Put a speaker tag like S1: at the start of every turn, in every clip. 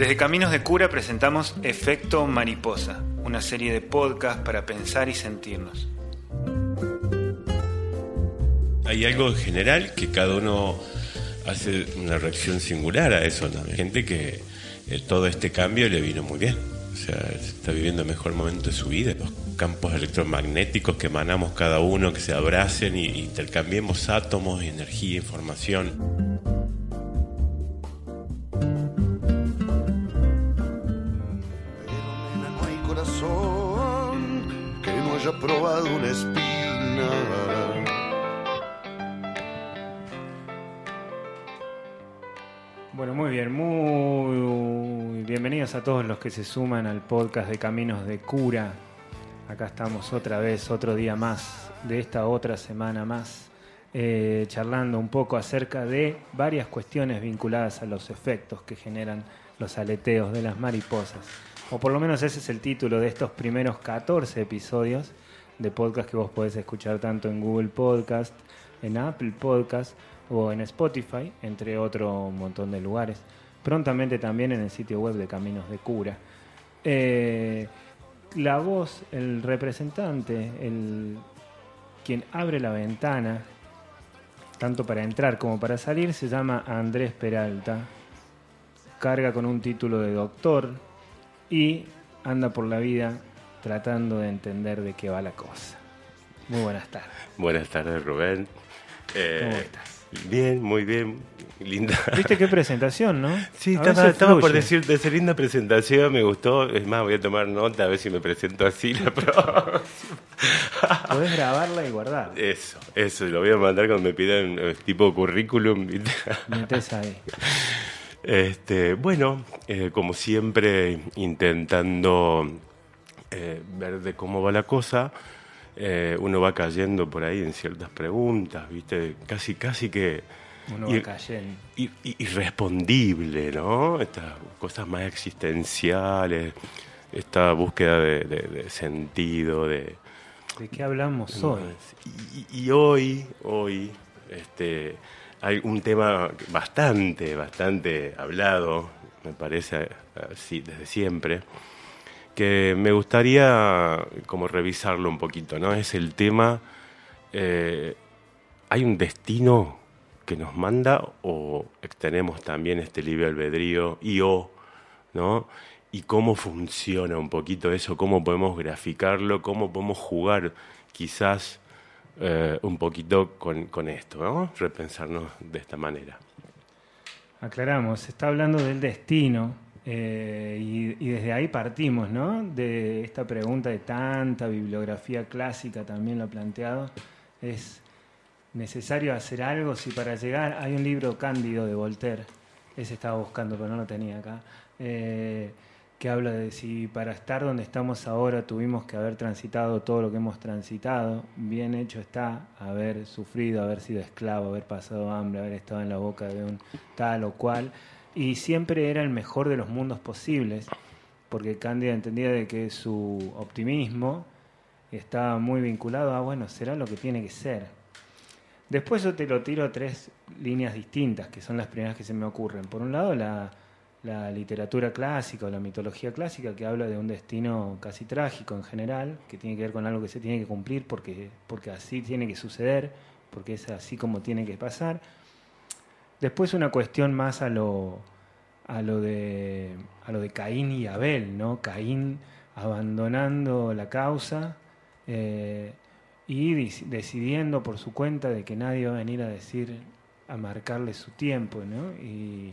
S1: Desde Caminos de Cura presentamos Efecto Mariposa, una serie de podcasts para pensar y sentirnos.
S2: Hay algo general que cada uno hace una reacción singular a eso. Hay gente que eh, todo este cambio le vino muy bien. O sea, está viviendo el mejor momento de su vida. Los campos electromagnéticos que emanamos cada uno, que se abracen y intercambiemos átomos, energía, información.
S1: Muy bienvenidos a todos los que se suman al podcast de Caminos de Cura. Acá estamos otra vez, otro día más de esta otra semana más, eh, charlando un poco acerca de varias cuestiones vinculadas a los efectos que generan los aleteos de las mariposas. O por lo menos ese es el título de estos primeros 14 episodios de podcast que vos podés escuchar tanto en Google Podcast, en Apple Podcast o en Spotify, entre otro montón de lugares. Prontamente también en el sitio web de Caminos de Cura. Eh, la voz, el representante, el, quien abre la ventana, tanto para entrar como para salir, se llama Andrés Peralta. Carga con un título de doctor y anda por la vida tratando de entender de qué va la cosa. Muy buenas tardes.
S2: Buenas tardes, Rubén. Eh,
S1: ¿Cómo estás?
S2: Bien, muy bien. Linda.
S1: ¿Viste qué presentación, no?
S2: Sí, estaba, estaba por decirte, esa linda presentación, me gustó. Es más, voy a tomar nota a ver si me presento así la próxima.
S1: Podés grabarla y guardar.
S2: Eso, eso, lo voy a mandar cuando me pidan eh, tipo currículum.
S1: Metés ahí.
S2: Este, bueno, eh, como siempre, intentando eh, ver de cómo va la cosa, eh, uno va cayendo por ahí en ciertas preguntas, ¿viste? Casi, casi que
S1: Uno va cayendo.
S2: irrespondible, ¿no? Estas cosas más existenciales, esta búsqueda de, de- de sentido, de...
S1: ¿De qué hablamos hoy?
S2: Y, y hoy, hoy, este, hay un tema bastante, bastante hablado, me parece así desde siempre, que me gustaría como revisarlo un poquito, ¿no? Es el tema, eh, ¿hay un destino que nos manda o tenemos también este libre albedrío y o, ¿no? Y cómo funciona un poquito eso, cómo podemos graficarlo, cómo podemos jugar quizás eh, un poquito con, esto, ¿no? Repensarnos de esta manera.
S1: Aclaramos, se está hablando del destino eh, y, desde ahí partimos, ¿no? De esta pregunta de tanta bibliografía clásica también lo ha planteado. Es necesario hacer algo si para llegar hay un libro cándido de Voltaire, ese estaba buscando pero no lo tenía acá, eh, que habla de si para estar donde estamos ahora tuvimos que haber transitado todo lo que hemos transitado, bien hecho está haber sufrido, haber sido esclavo, haber pasado hambre, haber estado en la boca de un tal o cual, y siempre era el mejor de los mundos posibles, porque Cándida entendía de que su optimismo estaba muy vinculado a, bueno, será lo que tiene que ser. Después yo te lo tiro a tres líneas distintas, que son las primeras que se me ocurren. Por un lado, la, la literatura clásica o la mitología clásica, que habla de un destino casi trágico en general, que tiene que ver con algo que se tiene que cumplir porque, porque así tiene que suceder, porque es así como tiene que pasar. Después una cuestión más a lo, a lo, de, a lo de Caín y Abel, ¿no? Caín abandonando la causa eh, y decidiendo por su cuenta de que nadie va a venir a decir, a marcarle su tiempo, ¿no? Y,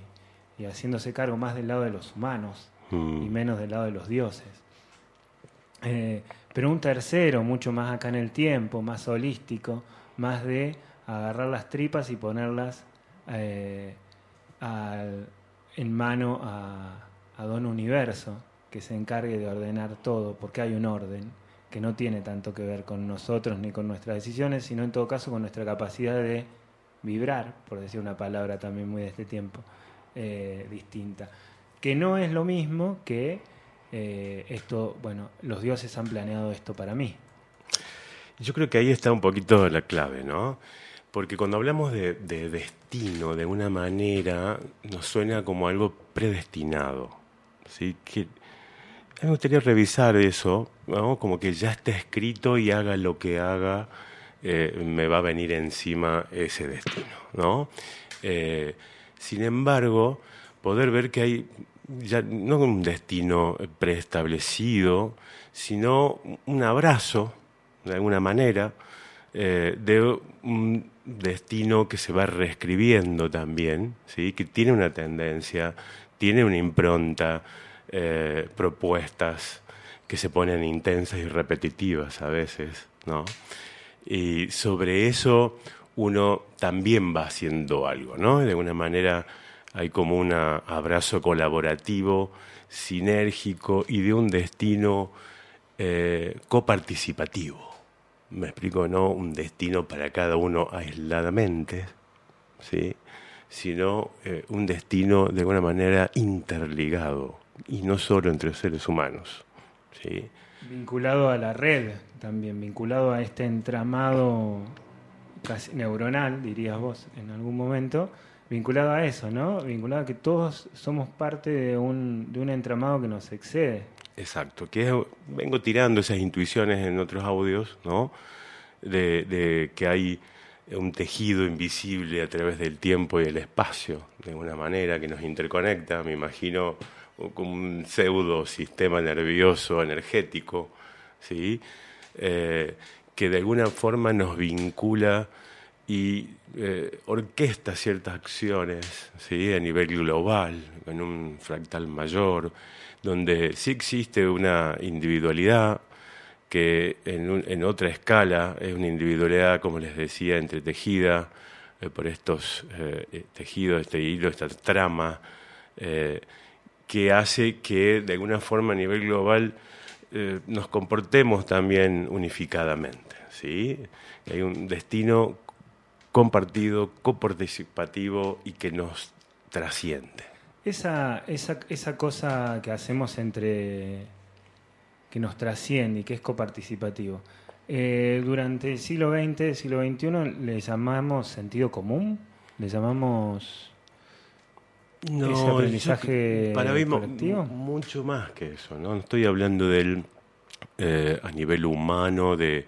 S1: y haciéndose cargo más del lado de los humanos
S2: Mm.
S1: y menos del lado de los dioses. Eh, pero un tercero, mucho más acá en el tiempo, más holístico, más de agarrar las tripas y ponerlas eh, en mano a, a Don Universo, que se encargue de ordenar todo, porque hay un orden que no tiene tanto que ver con nosotros ni con nuestras decisiones, sino en todo caso con nuestra capacidad de vibrar, por decir una palabra también muy de este tiempo, eh, distinta. Que no es lo mismo que eh, esto, bueno, los dioses han planeado esto para mí.
S2: Yo creo que ahí está un poquito la clave, ¿no? Porque cuando hablamos de, de destino, de una manera, nos suena como algo predestinado, ¿sí? Que, me gustaría revisar eso, como que ya está escrito y haga lo que haga, eh, me va a venir encima ese destino. ¿no? Eh, sin embargo, poder ver que hay ya no un destino preestablecido, sino un abrazo, de alguna manera, eh, de un destino que se va reescribiendo también, ¿sí? que tiene una tendencia, tiene una impronta, eh, propuestas que se ponen intensas y repetitivas a veces, ¿no? Y sobre eso uno también va haciendo algo, ¿no? De alguna manera hay como un abrazo colaborativo, sinérgico y de un destino eh, coparticipativo. Me explico, no un destino para cada uno aisladamente, ¿sí? sino eh, un destino de alguna manera interligado y no solo entre seres humanos. ¿sí?
S1: Vinculado a la red también, vinculado a este entramado casi neuronal, dirías vos en algún momento, vinculado a eso, ¿no? Vinculado a que todos somos parte de un, de un entramado que nos excede.
S2: Exacto, que vengo tirando esas intuiciones en otros audios, ¿no? De, de, que hay un tejido invisible a través del tiempo y el espacio, de alguna manera, que nos interconecta, me imagino como un pseudo sistema nervioso energético, ¿sí? Eh, que de alguna forma nos vincula y eh, orquesta ciertas acciones ¿sí? a nivel global, en un fractal mayor, donde sí existe una individualidad que en, en otra escala es una individualidad, como les decía, entretejida eh, por estos eh, tejidos, este hilo, esta trama, que hace que de alguna forma a nivel global nos comportemos también unificadamente. ¿sí? Hay un destino compartido, coparticipativo y que nos trasciende.
S1: Esa, esa, esa cosa que hacemos entre que nos trasciende y que es coparticipativo. Eh, durante el siglo XX, siglo XXI, le llamamos sentido común, le llamamos
S2: no, ese aprendizaje para mí colectivo. mucho más que eso, ¿no? Estoy hablando del eh, a nivel humano de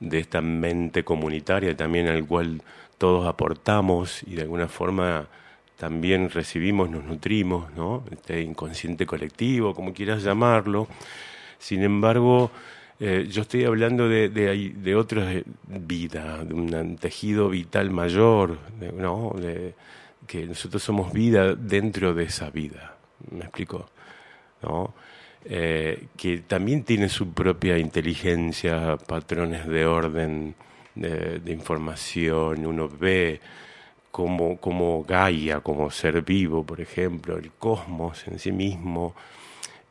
S2: de esta mente comunitaria también al cual todos aportamos y de alguna forma también recibimos, nos nutrimos, ¿no? Este inconsciente colectivo, como quieras llamarlo. Sin embargo, eh, yo estoy hablando de, de, de otra vida, de un tejido vital mayor, ¿no? De, que nosotros somos vida dentro de esa vida. ¿Me explico? ¿No? Eh, que también tiene su propia inteligencia, patrones de orden, de, información, uno ve como, como Gaia, como ser vivo, por ejemplo, el cosmos en sí mismo,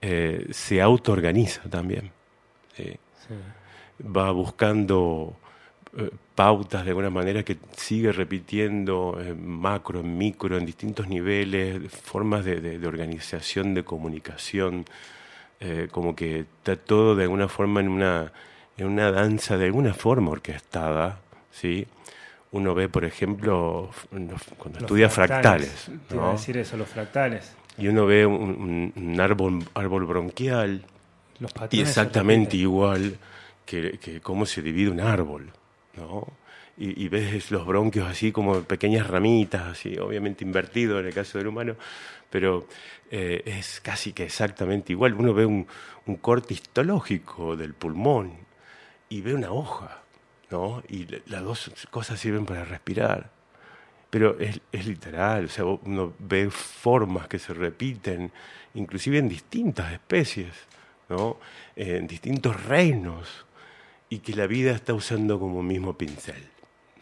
S2: eh, se autoorganiza también. Va buscando eh, pautas de alguna manera que sigue repitiendo en macro, en micro, en distintos niveles, formas de organización, de comunicación. Eh, como que está todo de alguna forma en una, en una danza de alguna forma orquestada, ¿sí? Uno ve, por ejemplo, cuando estudia fractales.
S1: ¿no? decir eso, los fractales.
S2: Y uno ve un, árbol, árbol bronquial y exactamente igual que, que, cómo se divide un árbol, ¿no? Y, y, ves los bronquios así como pequeñas ramitas, así, obviamente invertido en el caso del humano, pero eh, es casi que exactamente igual. Uno ve un, corte histológico del pulmón y ve una hoja, ¿no? Y las dos cosas sirven para respirar. Pero es, es literal, o sea, uno ve formas que se repiten, inclusive en distintas especies, ¿no? En distintos reinos, y que la vida está usando como mismo pincel,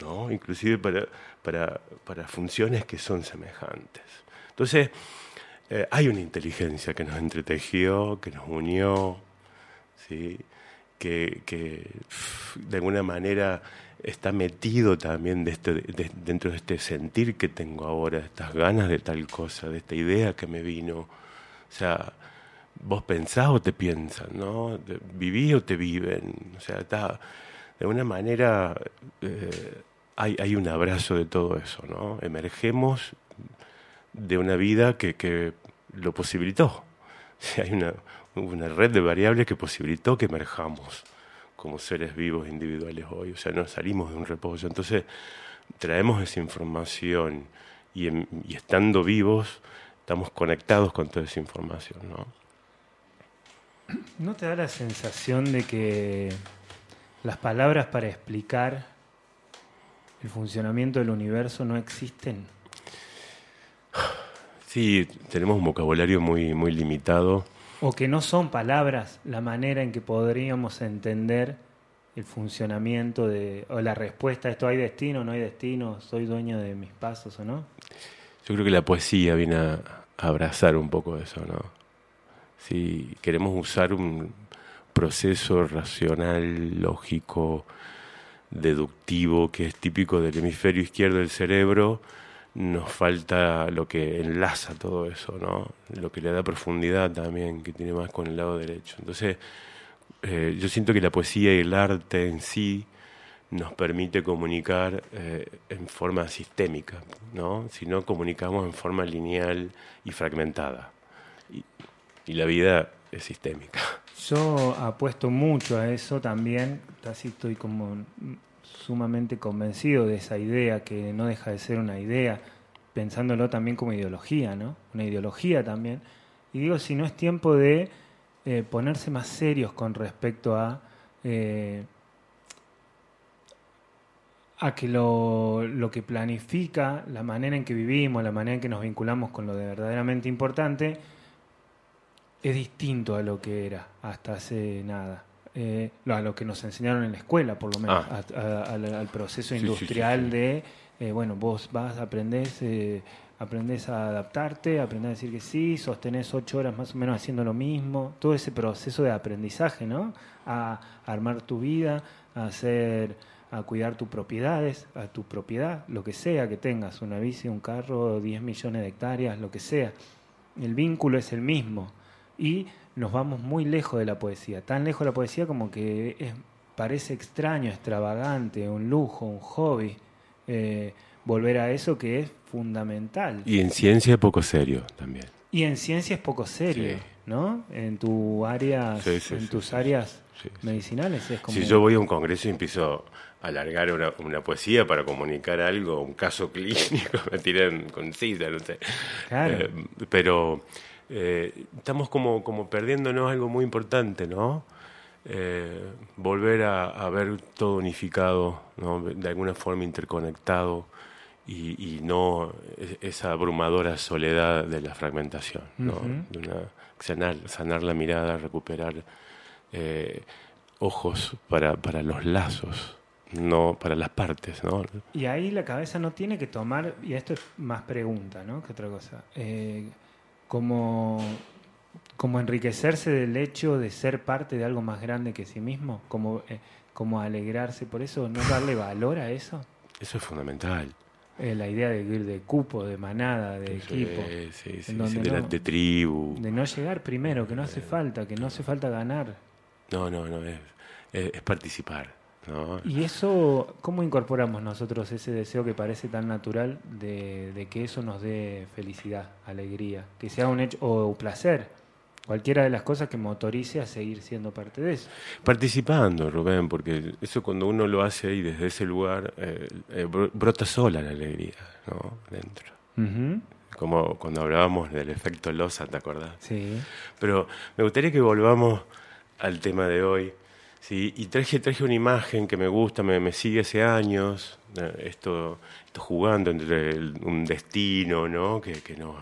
S2: ¿no? Inclusive para, para, para funciones que son semejantes. Entonces, eh, hay una inteligencia que nos entretejió, que nos unió, ¿sí? Que, de alguna manera está metido también de este, dentro de este sentir que tengo ahora, estas ganas de tal cosa, de esta idea que me vino. O sea, vos pensás o te piensan, ¿no? Vivís o te viven. O sea, está, de alguna manera eh, hay, hay un abrazo de todo eso, ¿no? Emergemos de una vida que, que lo posibilitó. hay una, una red de variables que posibilitó que emerjamos como seres vivos individuales hoy, o sea, no salimos de un reposo. Entonces, traemos esa información y, y estando vivos, estamos conectados con toda esa información, ¿no?
S1: ¿No te da la sensación de que las palabras para explicar el funcionamiento del universo no existen?
S2: Sí, tenemos un vocabulario muy, muy limitado.
S1: O que no son palabras la manera en que podríamos entender el funcionamiento de, o la respuesta a esto, ¿hay destino, no hay destino? ¿Soy dueño de mis pasos o no?
S2: Yo creo que la poesía viene a abrazar un poco eso, ¿no? Si queremos usar un proceso racional, lógico, deductivo, que es típico del hemisferio izquierdo del cerebro, nos falta lo que enlaza todo eso, ¿no? Lo que le da profundidad también, que tiene más con el lado derecho. Entonces, eh, yo siento que la poesía y el arte en sí nos permite comunicar eh, en forma sistémica, ¿no? Si no comunicamos en forma lineal y fragmentada. Y, la vida es sistémica.
S1: Yo apuesto mucho a eso también, casi estoy como sumamente convencido de esa idea, que no deja de ser una idea, pensándolo también como ideología, ¿no? Una ideología también. Y digo, si no es tiempo de eh, ponerse más serios con respecto a, eh, a que lo, lo que planifica, la manera en que vivimos, la manera en que nos vinculamos con lo de verdaderamente importante, es distinto a lo que era hasta hace nada. Eh, a lo que nos enseñaron en la escuela, por lo menos,
S2: Ah.
S1: al, al proceso
S2: Sí, sí, sí,
S1: industrial
S2: sí.
S1: de, eh, bueno, vos vas, aprendés, eh, aprendés a adaptarte, aprendés a decir que sí, sostenés ocho horas más o menos haciendo lo mismo, todo ese proceso de aprendizaje, ¿no? A, armar tu vida, a hacer, a cuidar tus propiedades, a tu propiedad, lo que sea que tengas, una bici, un carro, 10 millones de hectáreas, lo que sea. El vínculo es el mismo y nos vamos muy lejos de la poesía, tan lejos de la poesía como que es, parece extraño, extravagante, un lujo, un hobby, eh, volver a eso que es fundamental.
S2: Y en ciencia poco serio también.
S1: Y en ciencia es poco serio,
S2: Sí.
S1: ¿no? En tu área,
S2: Sí, sí,
S1: en tus áreas medicinales es como
S2: Si yo voy a un congreso y empiezo a alargar una, una poesía para comunicar algo, un caso clínico, me tiran con cita, no sé.
S1: Claro.
S2: Eh, pero eh, estamos como, como perdiéndonos algo muy importante, ¿no? Eh, volver a, a ver todo unificado, ¿no? de alguna forma interconectado y, y no es- esa abrumadora soledad de la fragmentación, ¿no? De una, sanar, sanar la mirada, recuperar eh, ojos para, para los lazos, no para las partes, ¿no?
S1: Y ahí la cabeza no tiene que tomar, y esto es más pregunta, ¿no? Que otra cosa. Eh, como, como enriquecerse del hecho de ser parte de algo más grande que sí mismo, como, eh, como alegrarse por eso, no darle valor a eso.
S2: Eso es fundamental.
S1: Eh, la idea de, de cupo, de manada, de
S2: Sí,
S1: equipo.
S2: sí, sí,
S1: en donde
S2: de, la-
S1: no-
S2: de tribu.
S1: De no llegar primero, que no
S2: Eh,
S1: hace falta, que no hace falta ganar.
S2: No, no, no, es, es, es participar, ¿no?
S1: Y eso, ¿cómo incorporamos nosotros ese deseo que parece tan natural de, de que eso nos dé felicidad, alegría, que sea un hecho o placer? Cualquiera de las cosas que motorice a seguir siendo parte de eso.
S2: Participando, Rubén, porque eso cuando uno lo hace ahí desde ese lugar, eh, eh, bro- brota sola la alegría, ¿no? Dentro. Como cuando hablábamos del efecto Loza, ¿te acordás?
S1: Sí.
S2: Pero me gustaría que volvamos al tema de hoy. ¿Sí? Y traje, traje una imagen que me gusta, me, me sigue hace años, eh, esto, esto jugando entre el- un destino ¿no? que, que nos,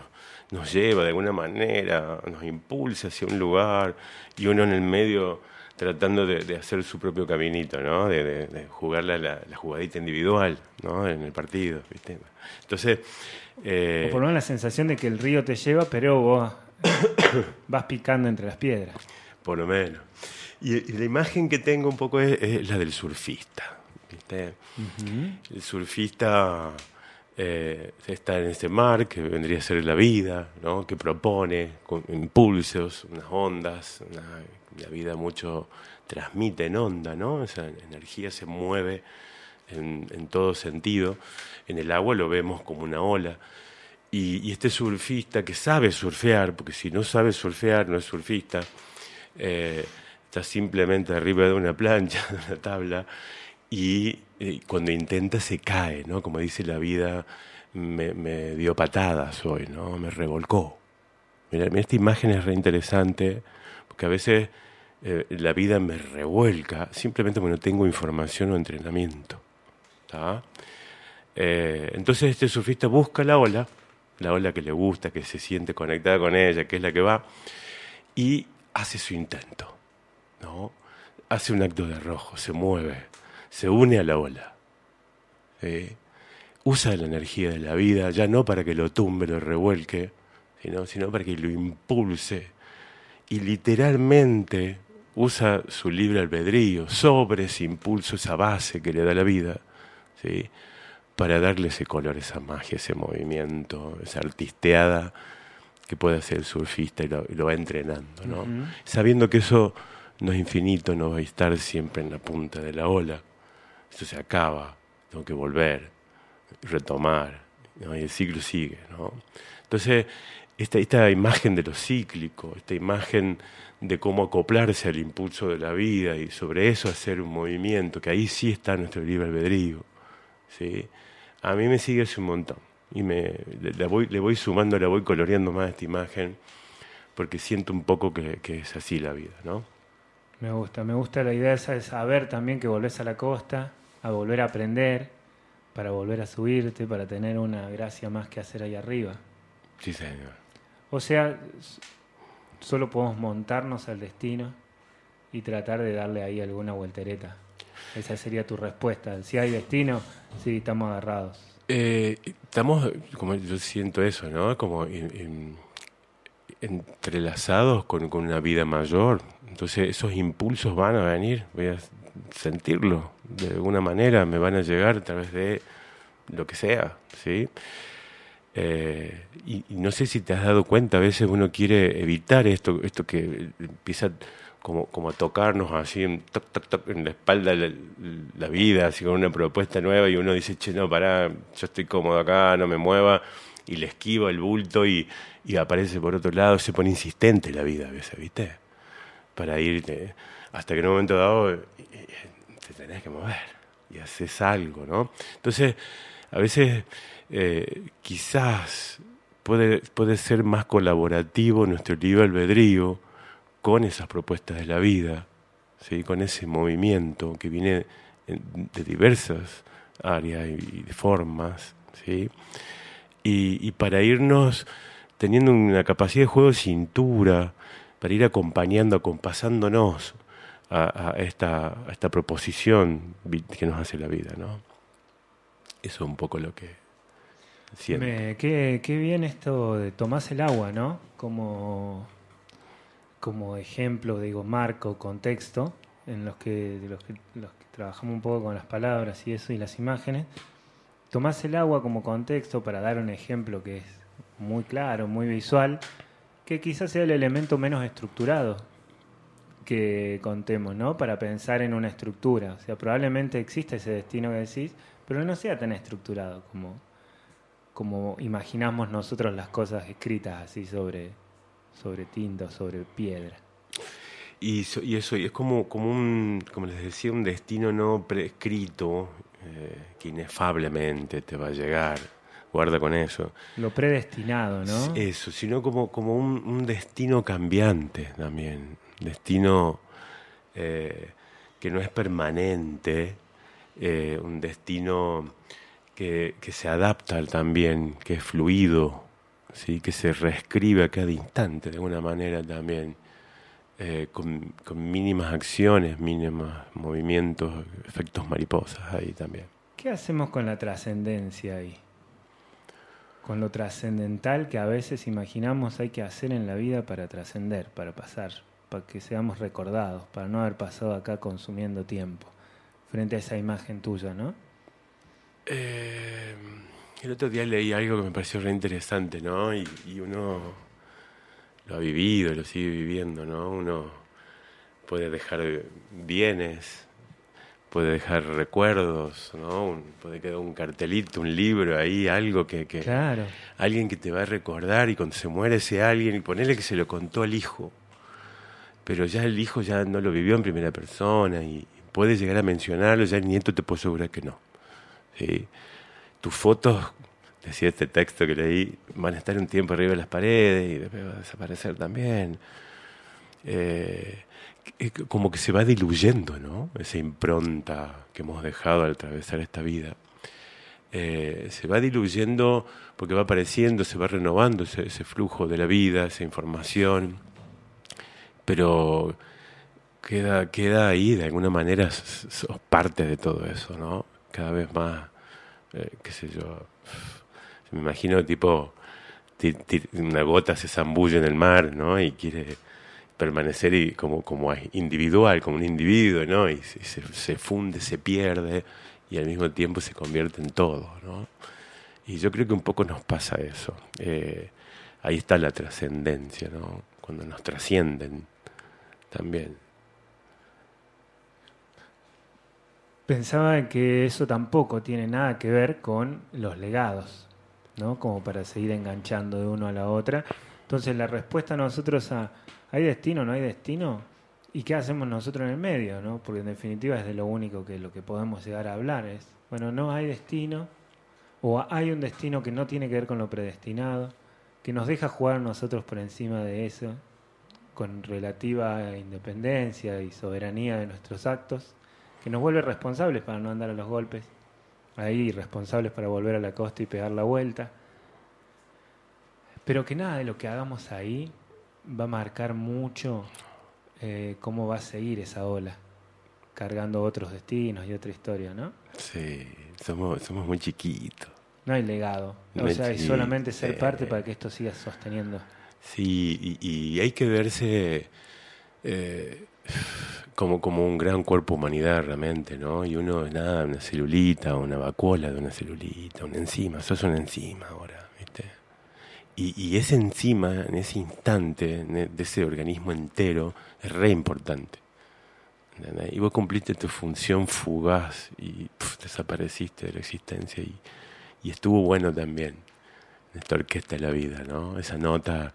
S2: nos lleva de alguna manera, nos impulsa hacia un lugar y uno en el medio tratando de, de hacer su propio caminito, ¿no? de, de- de jugar la, la- la jugadita individual ¿no? en el partido. ¿viste? Entonces... eh,
S1: O por lo menos la sensación de que el río te lleva, pero vos vas picando entre las piedras.
S2: Por lo menos. Y, y la imagen que tengo un poco es, es la del surfista. ¿viste? El surfista eh, está en ese mar que vendría a ser la vida, ¿no? que propone con impulsos, unas ondas, una- la vida mucho transmite en onda, ¿no? esa energía se mueve en, en todo sentido. En el agua lo vemos como una ola. Y, este surfista que sabe surfear, porque si no sabe surfear no es surfista, eh, está simplemente arriba de una plancha, de una tabla, y eh, cuando intenta se cae, ¿no? Como dice la vida, me, dio patadas hoy, ¿no? Me revolcó. Mira, esta imagen es re interesante, porque a veces eh, la vida me revuelca simplemente porque no tengo información o entrenamiento. Eh, entonces este surfista busca la ola, la ola que le gusta, que se siente conectada con ella, que es la que va, y hace su intento. ¿No? Hace un acto de arrojo, se mueve, se une a la ola. Usa la energía de la vida, ya no para que lo tumbe, lo revuelque, sino, sino para que lo impulse. Y literalmente usa su libre albedrío sobre ese impulso, esa base que le da la vida, ¿sí? para darle ese color, esa magia, ese movimiento, esa artisteada que puede hacer el surfista y lo, va entrenando, ¿no? Sabiendo que eso no es infinito, no va a estar siempre en la punta de la ola, esto se acaba, tengo que volver, retomar, y el ciclo sigue. ¿no? Entonces, esta, esta imagen de lo cíclico, esta imagen de cómo acoplarse al impulso de la vida y sobre eso hacer un movimiento, que ahí sí está nuestro libre albedrío, ¿sí? a mí me sigue hace un montón. Y me, le, voy, le voy sumando, le voy coloreando más esta imagen, porque siento un poco que, que, es así la vida, ¿no?
S1: Me gusta, me gusta la idea esa de saber también que volvés a la costa, a volver a aprender, para volver a subirte, para tener una gracia más que hacer ahí arriba.
S2: Sí, señor.
S1: O sea, solo podemos montarnos al destino y tratar de darle ahí alguna vueltereta. Esa sería tu respuesta. Si hay destino, sí, estamos agarrados.
S2: Eh, estamos, como yo siento eso, ¿no? Como entrelazados con, una vida mayor. Entonces esos impulsos van a venir, voy a sentirlo de alguna manera, me van a llegar a través de lo que sea, ¿sí? Eh, y, no sé si te has dado cuenta, a veces uno quiere evitar esto, esto que empieza como, como a tocarnos así en, en la espalda la, vida, así con una propuesta nueva y uno dice, che, no, pará, yo estoy cómodo acá, no me mueva, y le esquiva el bulto y, aparece por otro lado, se pone insistente la vida a veces, ¿viste? Para irte, hasta que en un momento dado eh, eh, te tenés que mover y haces algo, ¿no? Entonces, a veces eh, quizás puede, puede ser más colaborativo nuestro libre albedrío con esas propuestas de la vida, ¿sí? con ese movimiento que viene de diversas áreas y formas, ¿sí? Y, y para irnos teniendo una capacidad de juego de cintura, para ir acompañando, acompasándonos a, esta, a esta proposición que nos hace la vida. ¿no? Eso es un poco lo que siento.
S1: qué, bien esto de tomás el agua, ¿no? Como, como ejemplo, digo, marco, contexto, en los que, los que, los que trabajamos un poco con las palabras y eso y las imágenes. Tomás el agua como contexto para dar un ejemplo que es muy claro, muy visual, que quizás sea el elemento menos estructurado que contemos, ¿no? Para pensar en una estructura. O sea, probablemente existe ese destino que decís, pero no sea tan estructurado como, como imaginamos nosotros las cosas escritas así sobre, sobre tinta, sobre piedra.
S2: Y, eso, y es como, como un, como les decía, un destino no prescrito eh, que inefablemente te va a llegar. Guarda con eso.
S1: Lo predestinado, ¿no?
S2: Eso, sino como, como un, un destino cambiante también. Destino eh, que no es permanente, eh, un destino que, se adapta también, que es fluido, ¿sí? que se reescribe a cada instante de alguna manera también, eh, con, mínimas acciones, mínimos movimientos, efectos mariposas ahí también.
S1: ¿Qué hacemos con la trascendencia ahí? Con lo trascendental que a veces imaginamos hay que hacer en la vida para trascender, para pasar, para que seamos recordados, para no haber pasado acá consumiendo tiempo frente a esa imagen tuya, ¿no?
S2: Eh, el otro día leí algo que me pareció re interesante, ¿no? Y, uno lo ha vivido, lo sigue viviendo, ¿no? Uno puede dejar bienes, puede dejar recuerdos, ¿no? puede quedar un cartelito, un libro ahí, algo que, que
S1: claro.
S2: alguien que te va a recordar y cuando se muere ese alguien y ponerle que se lo contó al hijo, pero ya el hijo ya no lo vivió en primera persona y puede llegar a mencionarlo, ya el nieto te puede asegurar que no. ¿sí? Tus fotos, decía este texto que leí, van a estar un tiempo arriba de las paredes y después va a desaparecer también. Eh, como que se va diluyendo, ¿no? Esa impronta que hemos dejado al atravesar esta vida. Eh, se va diluyendo porque va apareciendo, se va renovando ese, flujo de la vida, esa información, pero queda, queda ahí, de alguna manera sos parte de todo eso, ¿no? Cada vez más, eh, qué sé yo, me imagino tipo, una gota se zambulle en el mar, ¿no? Y quiere permanecer y como, como individual, como un individuo, ¿no? Y se, funde, se pierde y al mismo tiempo se convierte en todo, ¿no? Y yo creo que un poco nos pasa eso. Eh, ahí está la trascendencia, ¿no? Cuando nos trascienden también.
S1: Pensaba que eso tampoco tiene nada que ver con los legados, ¿no? Como para seguir enganchando de uno a la otra. Entonces la respuesta a nosotros a ¿Hay destino no hay destino? ¿Y qué hacemos nosotros en el medio? ¿no? Porque en definitiva es de lo único que lo que podemos llegar a hablar. Es, bueno, no hay destino, o hay un destino que no tiene que ver con lo predestinado, que nos deja jugar nosotros por encima de eso, con relativa independencia y soberanía de nuestros actos, que nos vuelve responsables para no andar a los golpes, ahí responsables para volver a la costa y pegar la vuelta. Pero que nada de lo que hagamos ahí va a marcar mucho eh, cómo va a seguir esa ola, cargando otros destinos y otra historia, ¿no?
S2: Sí, somos, somos muy chiquitos.
S1: No hay legado, o sea, hay solamente ser parte para que esto siga sosteniendo.
S2: Sí, y, hay que verse eh, como, como un gran cuerpo humanidad realmente, ¿no? Y uno es nada, una celulita, una vacuola de una celulita, una enzima, sos una enzima ahora, ¿viste? Y, ese enzima, en ese instante, de ese organismo entero, es re importante. Y vos cumpliste tu función fugaz y desapareciste de la existencia. Y, y, estuvo bueno también esta orquesta de la vida, ¿no? Esa nota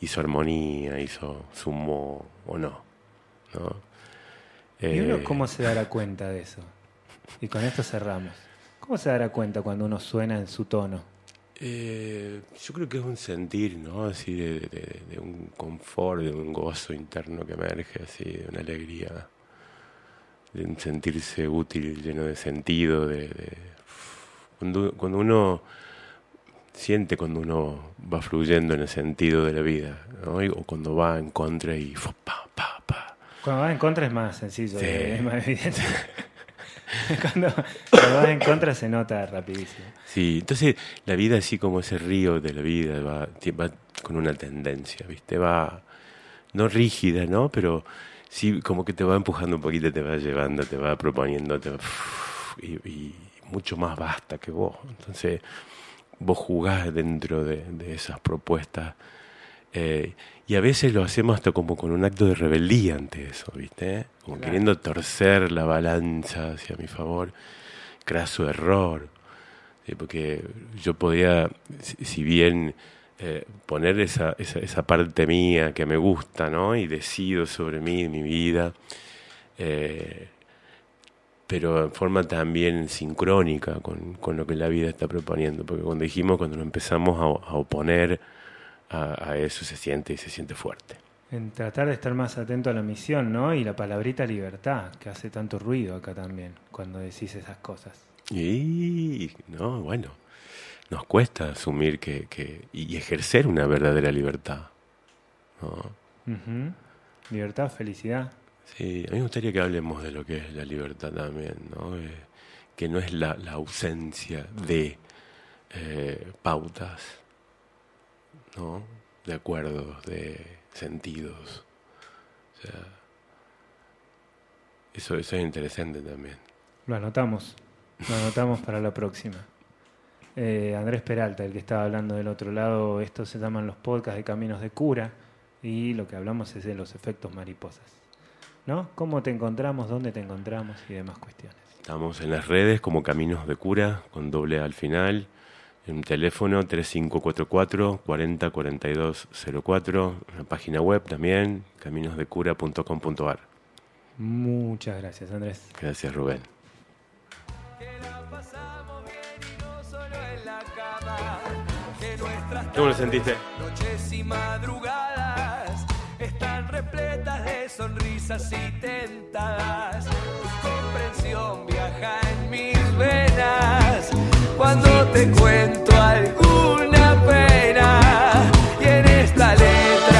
S2: hizo armonía, hizo sumo o no. ¿no?
S1: ¿Y uno eh, cómo se dará cuenta de eso? Y con esto cerramos. ¿Cómo se dará cuenta cuando uno suena en su tono?
S2: Eh, yo creo que es un sentir, ¿no? Así de, un confort, de un gozo interno que emerge, así, de una alegría, de un sentirse útil, lleno de sentido, de, cuando, cuando uno siente cuando uno va fluyendo en el sentido de la vida, ¿no? o cuando va en contra y pa, pa.
S1: Cuando va en contra es más sencillo, es más evidente. cuando, vas en contra se nota rapidísimo.
S2: Sí, entonces la vida así como ese río de la vida va, va con una tendencia, ¿viste? Va no rígida, ¿no? Pero sí como que te va empujando un poquito, te va llevando, te va proponiendo, te y, mucho más basta que vos. Entonces vos jugás dentro de, de esas propuestas eh, y a veces lo hacemos hasta como con un acto de rebeldía ante eso, ¿viste? Como queriendo torcer la balanza hacia mi favor. Craso error. Porque yo podría, si bien eh, poner esa, esa, esa, parte mía que me gusta, ¿no? Y decido sobre mí, mi vida, eh, pero en forma también sincrónica con, con, lo que la vida está proponiendo. Porque cuando dijimos, cuando nos empezamos a, a oponer, a, eso se siente y se siente fuerte.
S1: En tratar de estar más atento a la misión, ¿no? Y la palabrita libertad, que hace tanto ruido acá también, cuando decís esas cosas.
S2: Y, no, bueno, nos cuesta asumir que, que y ejercer una verdadera libertad.
S1: Libertad, felicidad.
S2: Sí, a mí me gustaría que hablemos de lo que es la libertad también, ¿no? Eh, que no es la, la ausencia de eh, pautas, ¿no? de acuerdos, de sentidos. O sea, eso, eso es interesante también.
S1: Lo anotamos, lo anotamos para la próxima. Eh, Andrés Peralta, el que estaba hablando del otro lado, estos se llaman los podcasts de Caminos de Cura y lo que hablamos es de los efectos mariposas. ¿no? ¿Cómo te encontramos? ¿Dónde te encontramos? Y demás cuestiones.
S2: Estamos en las redes como Caminos de Cura, con doble A al final. En teléfono 3544 404204. En la página web también, caminosdecura.com.ar.
S1: Muchas gracias, Andrés.
S2: Gracias, Rubén. ¿Cómo lo sentiste?
S3: Noches y madrugadas están repletas de sonrisas y tentadas. Tu comprensión viaja en mis venas cuando te cuento alguna pena. Y en esta letra